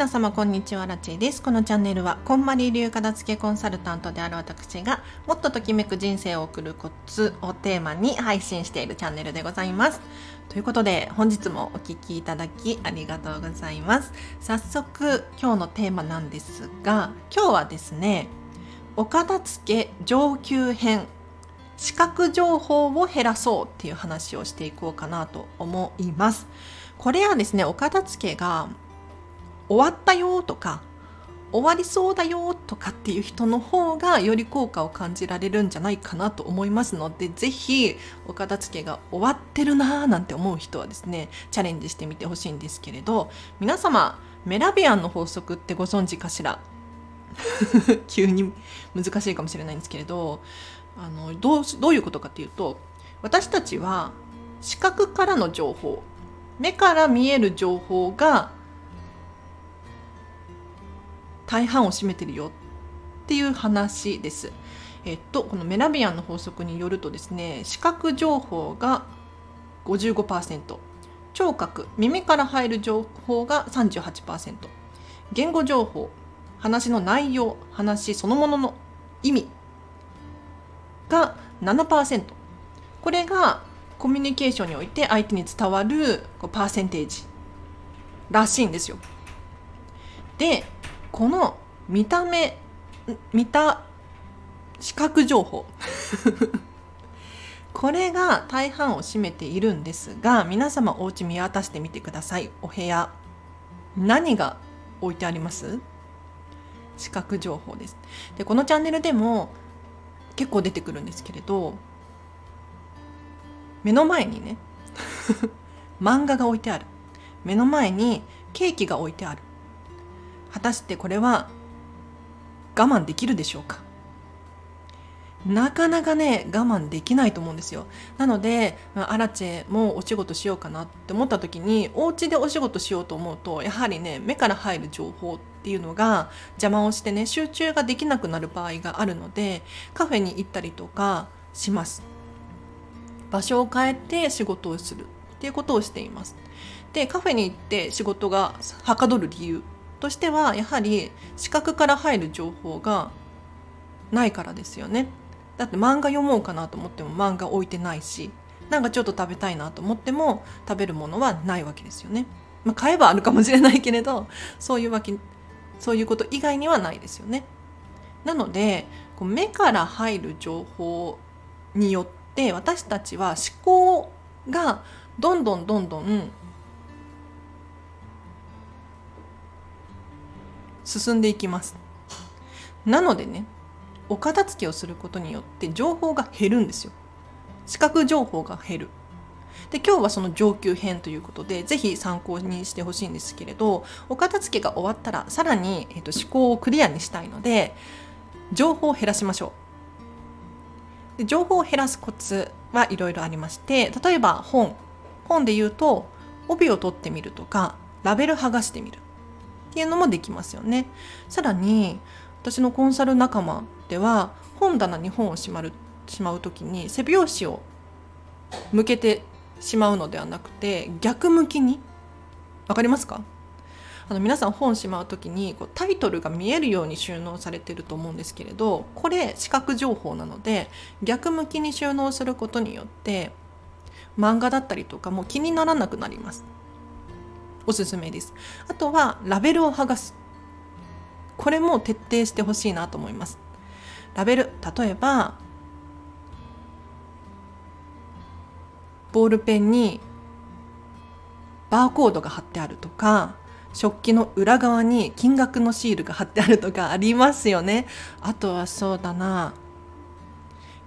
皆様こんにちはラチェです。このチャンネルはこんまり流片付けコンサルタントである私がもっとときめく人生を送るコツをテーマに配信しているチャンネルでございます。ということで本日もお聴きいただきありがとうございます。早速今日のテーマなんですが今日はですねお片付け上級編視覚情報を減らそうっていう話をしていこうかなと思います。これはですねお片付けが終わったよとか終わりそうだよとかっていう人の方がより効果を感じられるんじゃないかなと思いますので是非お片付けが終わってるなーなんて思う人はですねチャレンジしてみてほしいんですけれど皆様メラビアンの法則ってご存知かしら？急に難しいかもしれないんですけれどあのどうどういうことかっていうと私たちは視覚からの情報目から見える情報が大半を占めてるよっていう話です。えっと、このメラビアンの法則によるとですね視覚情報が55%聴覚耳から入る情報が38%言語情報話の内容話そのものの意味が7%これがコミュニケーションにおいて相手に伝わるパーセンテージらしいんですよ。でこの見た目見た視覚情報。これが大半を占めているんですが皆様お家見渡してみてください。お部屋。何が置いてあります？視覚情報です。でこのチャンネルでも結構出てくるんですけれど目の前にね 漫画が置いてある。目の前にケーキが置いてある。果たしてこれは我慢できるでしょうか？なかなかね我慢できないと思うんですよ。なので、アラチェもお仕事しようかなって思った時にお家でお仕事しようと思うとやはりね目から入る情報っていうのが邪魔をしてね集中ができなくなる場合があるのでカフェに行ったりとかします。場所を変えて仕事をするっていうことをしています。でカフェに行って仕事がはかどる理由としてはやはり視覚から入る情報がないからですよね。だって漫画読もうかなと思っても漫画置いてないしなんかちょっと食べたいなと思っても食べるものはないわけですよね、まあ、買えばあるかもしれないけれどそういうわけそういうこと以外にはないですよね。なのでこう目から入る情報によって私たちは思考がどんどんどんどん進んでいきます。なのでねお片付けをすることによって情報が減るんですよ。視覚情報が減る。で今日はその上級編ということでぜひ参考にしてほしいんですけれどお片付けが終わったらさらに、えーと、思考をクリアにしたいので情報を減らしましょう。で情報を減らすコツはいろいろありまして例えば本。本で言うと帯を取ってみるとかラベル剥がしてみる。っていうのもできますよね。さらに私のコンサル仲間では本棚に本をしまるしまう時に背拍子を向けてしまうのではなくて逆向きに分かりますか？あの皆さん本しまう時にこうタイトルが見えるように収納されてると思うんですけれどこれ視覚情報なので逆向きに収納することによって漫画だったりとかも気にならなくなります。おすすめです。あとはラベルを剥がす。これも徹底してほしいなと思います。ラベル例えばボールペンにバーコードが貼ってあるとか食器の裏側に金額のシールが貼ってあるとかありますよね。あとはそうだな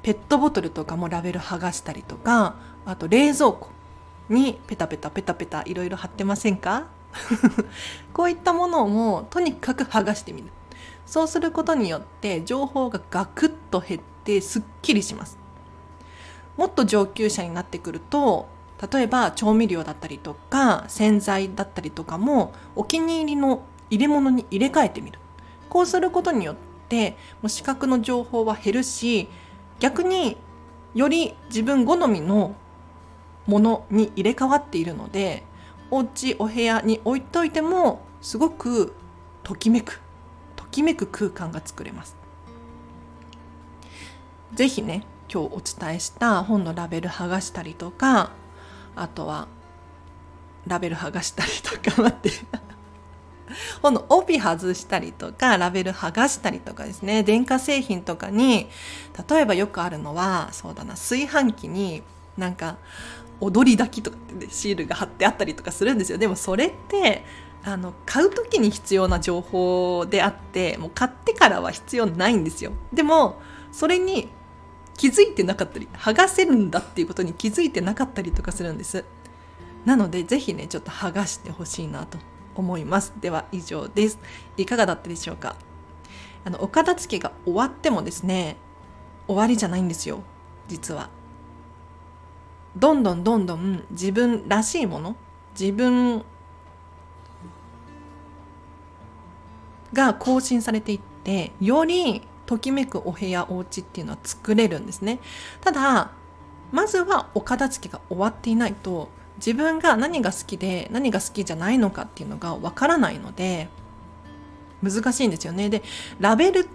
ペットボトルとかもラベル剥がしたりとかあと冷蔵庫。にペタペタペタペタいろいろ貼ってませんか？こういったものもとにかく剥がしてみる。そうすることによって情報がガクッと減ってすっきりします。もっと上級者になってくると例えば調味料だったりとか洗剤だったりとかもお気に入りの入れ物に入れ替えてみる。こうすることによってもう視覚の情報は減るし逆により自分好みのものに入れ替わっているのでお家お部屋に置いといてもすごくときめくときめく空間が作れます。是非ね今日お伝えした本のラベル剥がしたりとかあとはラベル剥がしたりとか 待って。本の帯外したりとかラベル剥がしたりとかですね。電化製品とかに例えばよくあるのはそうだな炊飯器になんか踊り炊きとかって、ね、シールが貼ってあったりとかするんですよ。でもそれってあの買う時に必要な情報であってもう買ってからは必要ないんですよ。でもそれに気づいてなかったり剥がせるんだっていうことに気づいてなかったりとかするんです。なのでぜひねちょっと剥がしてほしいなと思います。では以上です。いかがだったでしょうか？あのお片付けが終わってもですね終わりじゃないんですよ。実は。どんどんどんどん自分らしいもの自分が更新されていってよりときめくお部屋お家っていうのは作れるんですね。ただまずはお片付けが終わっていないと自分が何が好きで何が好きじゃないのかっていうのがわからないので難しいんですよね。でラベル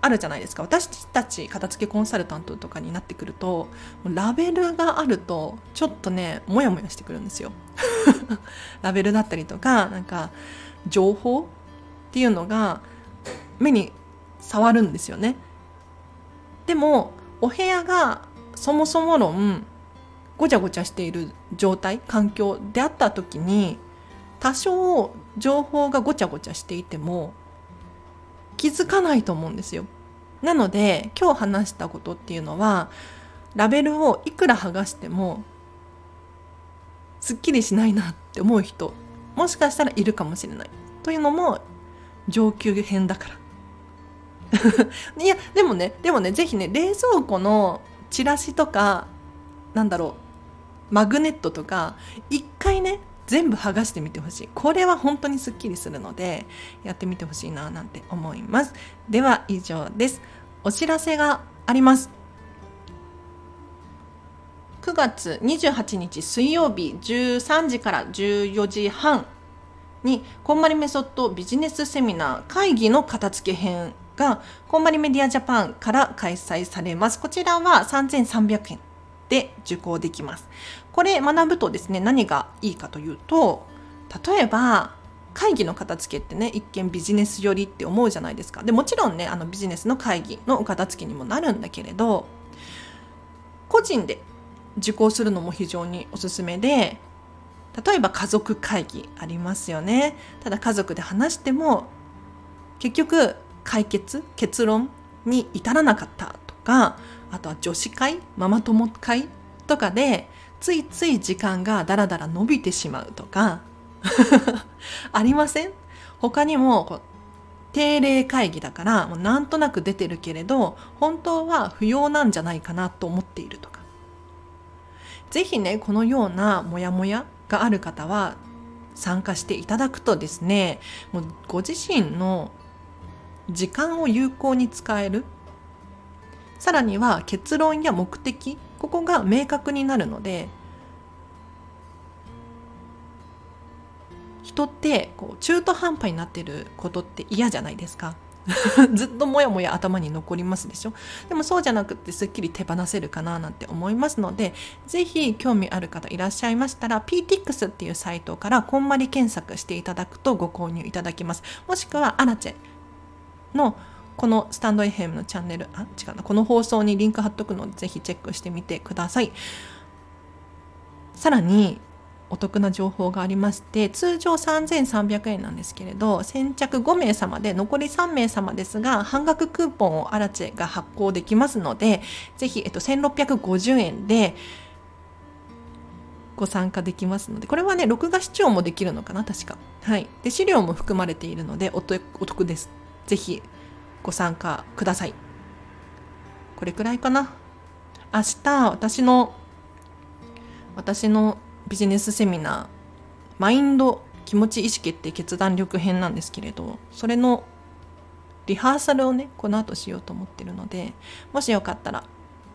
あるじゃないですか。私たち片付けコンサルタントとかになってくるとラベルがあるとちょっとねモヤモヤしてくるんですよ。ラベルだったりとかなんか情報っていうのが目に触るんですよね。でもお部屋がそもそも論ごちゃごちゃしている状態環境であった時に多少情報がごちゃごちゃしていても気づかないと思うんですよ。なので今日話したことっていうのはラベルをいくら剥がしてもすっきりしないなって思う人もしかしたらいるかもしれない。というのも上級編だから。いやでもねでもね是非ね冷蔵庫のチラシとかなんだろうマグネットとか一回ね全部剥がしてみてほしい。これは本当にすっきりするのでやってみてほしいななんて思います。では以上です。お知らせがあります。9月28日水曜日13時から14時半にこんまりメソッドビジネスセミナー会議の片付け編がこんまりメディアジャパンから開催されます。こちらは3300円。で受講できます。これ学ぶとですね、何がいいかというと、例えば、会議の片付けってね、一見ビジネス寄りって思うじゃないですか。で、もちろんね、あのビジネスの会議の片付けにもなるんだけれど、個人で受講するのも非常におすすめで、例えば家族会議ありますよね。ただ家族で話しても、結局解決、結論に至らなかったとか、あとは女子会ママ友会とかでついつい時間がだらだら伸びてしまうとか ありません？他にもこう定例会議だからもうなんとなく出てるけれど本当は不要なんじゃないかなと思っているとか。是非ねこのようなモヤモヤがある方は参加していただくとですねもうご自身の時間を有効に使えるさらには結論や目的ここが明確になるので人ってこう中途半端になってることって嫌じゃないですか。ずっともやもや頭に残りますでしょ。でもそうじゃなくてすっきり手放せるかななんて思いますので是非興味ある方いらっしゃいましたら PTX っていうサイトからこんまり検索していただくとご購入いただけます。もしくはアラチェのこのスタンド FM のチャンネル、あ、違うな、この放送にリンク貼っとくので、ぜひチェックしてみてください。さらに、お得な情報がありまして、通常3300円なんですけれど、先着5名様で、残り3名様ですが、半額クーポンをアラチェが発行できますので、ぜひ、えっと、1650円で、ご参加できますので、これはね、録画視聴もできるのかな、確か。はい。で、資料も含まれているので、お得です。ぜひ、ご参加ください。これくらいかな。明日、私の、私のビジネスセミナー、マインド気持ち意識って決断力編なんですけれど、それのリハーサルをね、この後しようと思ってるので、もしよかったら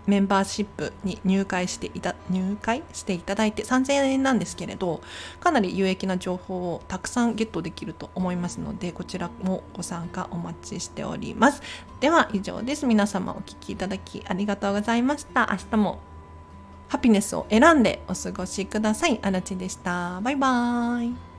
メンバーシップに入会していた入会していただいて3000円なんですけれどかなり有益な情報をたくさんゲットできると思いますのでこちらもご参加お待ちしております。では以上です。皆様お聴きいただきありがとうございました。明日もハピネスを選んでお過ごしください。あらちでした。バイバーイ。